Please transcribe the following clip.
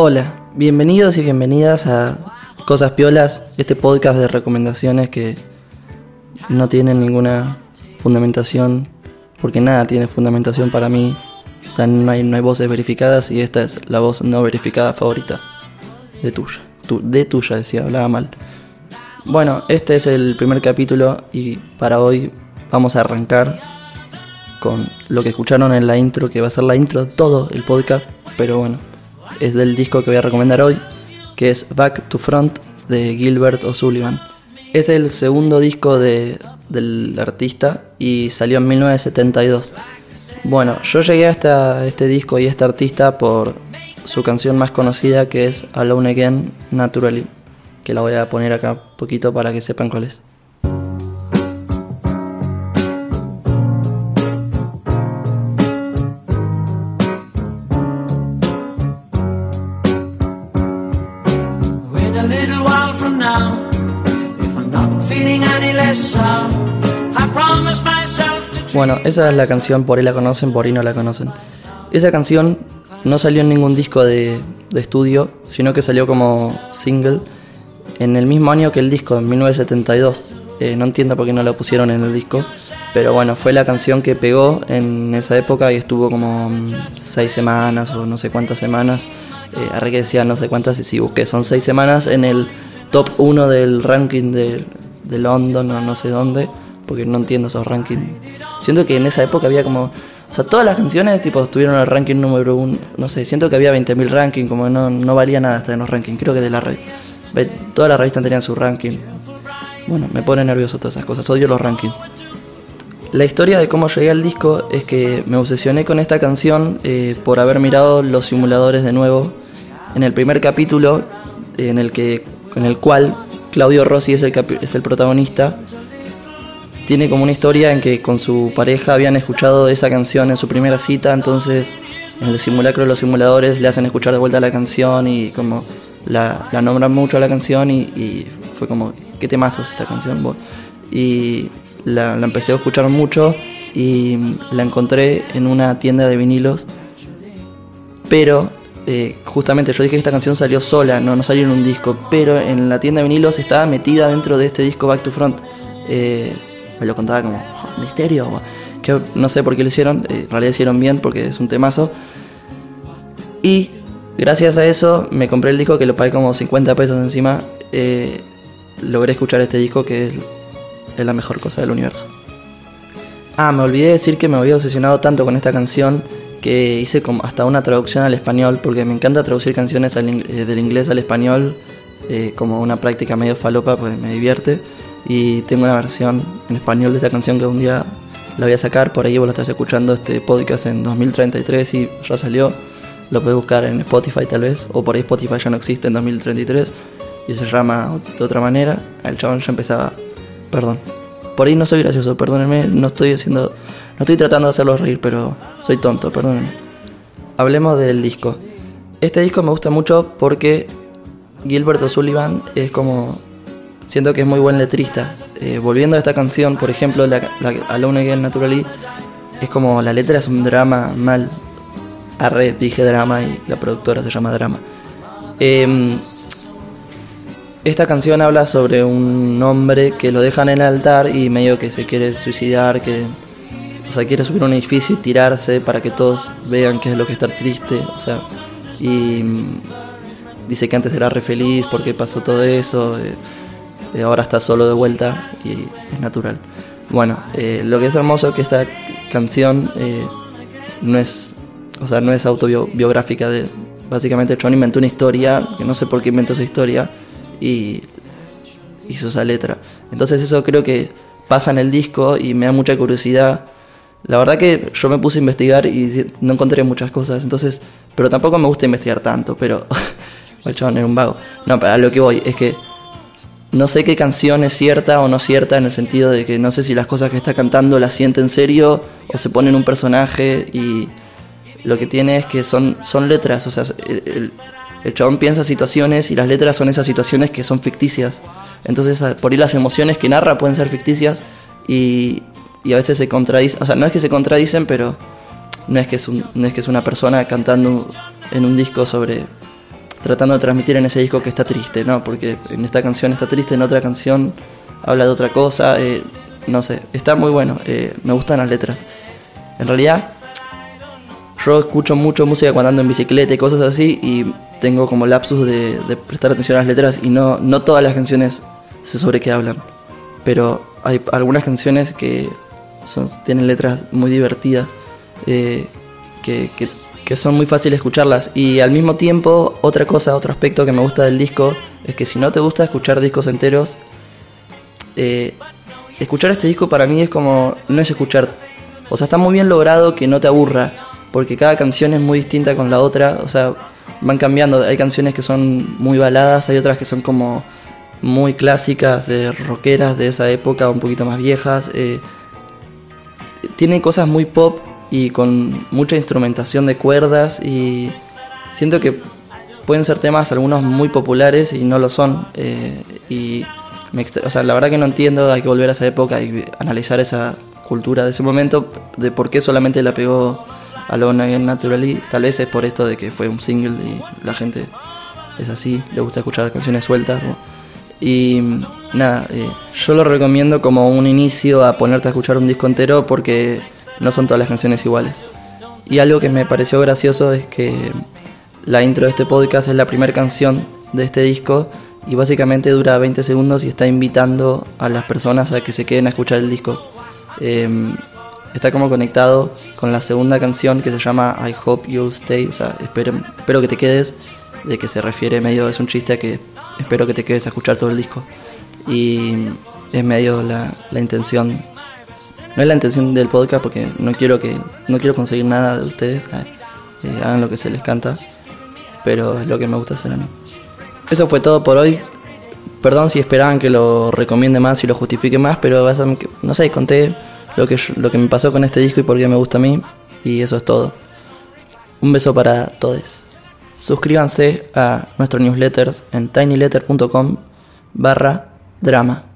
Hola, bienvenidos y bienvenidas a Cosas Piolas, este podcast de recomendaciones que no tienen ninguna fundamentación, porque nada tiene fundamentación para mí. O sea, no hay, no hay voces verificadas y esta es la voz no verificada favorita de tuya. Tu- de tuya, decía, hablaba mal. Bueno, este es el primer capítulo y para hoy vamos a arrancar con lo que escucharon en la intro, que va a ser la intro de todo el podcast, pero bueno, es del disco que voy a recomendar hoy, que es Back to Front de Gilbert O'Sullivan. Es el segundo disco de- del artista y salió en 1972. Bueno, yo llegué hasta este disco y este artista por su canción más conocida que es Alone Again Naturally, que la voy a poner acá un poquito para que sepan cuál es. Bueno, esa es la canción, por ahí la conocen, por ahí no la conocen. Esa canción no salió en ningún disco de, estudio, sino que salió como single en el mismo año que el disco, en 1972. Eh, no entiendo por qué no la pusieron en el disco, pero bueno, fue la canción que pegó en esa época y estuvo como mm, seis semanas o no sé cuántas semanas. Eh, arre que decía no sé cuántas y si busqué, son seis semanas en el top 1 del ranking de, de London o no sé dónde, porque no entiendo esos rankings. Siento que en esa época había como. O sea, todas las canciones tipo estuvieron en el ranking número uno. No sé, siento que había 20.000 rankings, como no, no valía nada estar en los rankings. Creo que de la red. Todas las revistas tenían su ranking. Bueno, me pone nervioso todas esas cosas. Odio los rankings. La historia de cómo llegué al disco es que me obsesioné con esta canción eh, por haber mirado los simuladores de nuevo. En el primer capítulo, en el, que, en el cual Claudio Rossi es el, es el protagonista, tiene como una historia en que con su pareja habían escuchado esa canción en su primera cita, entonces en el simulacro de los simuladores le hacen escuchar de vuelta la canción y como la, la nombran mucho a la canción y, y fue como, ¿qué temazo es esta canción? Y la, la empecé a escuchar mucho y la encontré en una tienda de vinilos, pero eh, justamente yo dije que esta canción salió sola, no, no salió en un disco, pero en la tienda de vinilos estaba metida dentro de este disco Back to Front. Eh, me lo contaba como, "Oh, misterio, que no sé por qué lo hicieron, eh, en realidad hicieron bien porque es un temazo. Y gracias a eso me compré el disco que lo pagué como 50 pesos encima. eh, logré escuchar este disco que es, es la mejor cosa del universo. Ah, me olvidé decir que me había obsesionado tanto con esta canción que hice como hasta una traducción al español porque me encanta traducir canciones al ing- eh, del inglés al español eh, como una práctica medio falopa, pues me divierte. Y tengo una versión en español de esa canción que un día la voy a sacar. Por ahí vos lo estás escuchando este podcast en 2033 y ya salió. Lo puedes buscar en Spotify tal vez, o por ahí Spotify ya no existe en 2033 y se llama de otra manera. El chabón ya empezaba. Perdón. Por ahí no soy gracioso, perdónenme, no estoy haciendo. No estoy tratando de hacerlos reír, pero soy tonto, perdónenme. Hablemos del disco. Este disco me gusta mucho porque Gilbert O'Sullivan es como. Siento que es muy buen letrista. Eh, volviendo a esta canción, por ejemplo, la, la Alone Again Naturally, es como la letra es un drama mal. Arre, dije drama y la productora se llama drama. Em, esta canción habla sobre un hombre que lo dejan en el altar y medio que se quiere suicidar, que o sea, quiere subir a un edificio y tirarse para que todos vean qué es lo que es estar triste, o sea, y mm, dice que antes era re feliz porque pasó todo eso, eh, eh, ahora está solo de vuelta y es natural. Bueno, eh, lo que es hermoso es que esta canción eh, no es, o sea, no es autobiográfica de, básicamente John inventó una historia, que no sé por qué inventó esa historia, y hizo esa letra. Entonces eso creo que pasa en el disco y me da mucha curiosidad. La verdad que yo me puse a investigar y no encontré muchas cosas, entonces, pero tampoco me gusta investigar tanto, pero el chabón era un vago. No, para lo que voy es que no sé qué canción es cierta o no cierta en el sentido de que no sé si las cosas que está cantando las siente en serio o se pone en un personaje y lo que tiene es que son, son letras, o sea, el, chabón piensa situaciones y las letras son esas situaciones que son ficticias. Entonces, por ahí las emociones que narra pueden ser ficticias y, y a veces se contradicen, o sea, no es que se contradicen, pero no es que es, no es que es una persona cantando en un disco sobre tratando de transmitir en ese disco que está triste, ¿no? Porque en esta canción está triste, en otra canción habla de otra cosa, eh, no sé, está muy bueno, eh, me gustan las letras. En realidad, yo escucho mucho música cuando ando en bicicleta y cosas así y tengo como lapsus de, de prestar atención a las letras y no, no todas las canciones sé sobre qué hablan, pero hay algunas canciones que son, tienen letras muy divertidas, eh, que, que que son muy fáciles escucharlas. Y al mismo tiempo, otra cosa, otro aspecto que me gusta del disco es que si no te gusta escuchar discos enteros, eh, escuchar este disco para mí es como, no es escuchar, o sea, está muy bien logrado que no te aburra, porque cada canción es muy distinta con la otra, o sea, van cambiando, hay canciones que son muy baladas, hay otras que son como muy clásicas, eh, rockeras de esa época, un poquito más viejas. Eh, tiene cosas muy pop y con mucha instrumentación de cuerdas y siento que pueden ser temas algunos muy populares y no lo son. Eh, y me, o sea, la verdad que no entiendo, hay que volver a esa época y analizar esa cultura de ese momento, de por qué solamente la pegó Alone Again Naturally. Tal vez es por esto de que fue un single y la gente es así, le gusta escuchar canciones sueltas. ¿no? Y nada, eh, yo lo recomiendo como un inicio a ponerte a escuchar un disco entero porque no son todas las canciones iguales. Y algo que me pareció gracioso es que la intro de este podcast es la primera canción de este disco y básicamente dura 20 segundos y está invitando a las personas a que se queden a escuchar el disco. Eh, está como conectado con la segunda canción que se llama I Hope You'll Stay, o sea, espero, espero que te quedes, de que se refiere medio, es un chiste a que espero que te quedes a escuchar todo el disco. Y es medio la, la intención no es la intención del podcast porque no quiero que no quiero conseguir nada de ustedes. Eh, hagan lo que se les canta, pero es lo que me gusta hacer a mí. Eso fue todo por hoy. Perdón si esperaban que lo recomiende más y lo justifique más, pero no sé, conté lo que, lo que me pasó con este disco y por qué me gusta a mí. Y eso es todo. Un beso para todos. Suscríbanse a nuestros newsletters en tinyletter.com barra drama.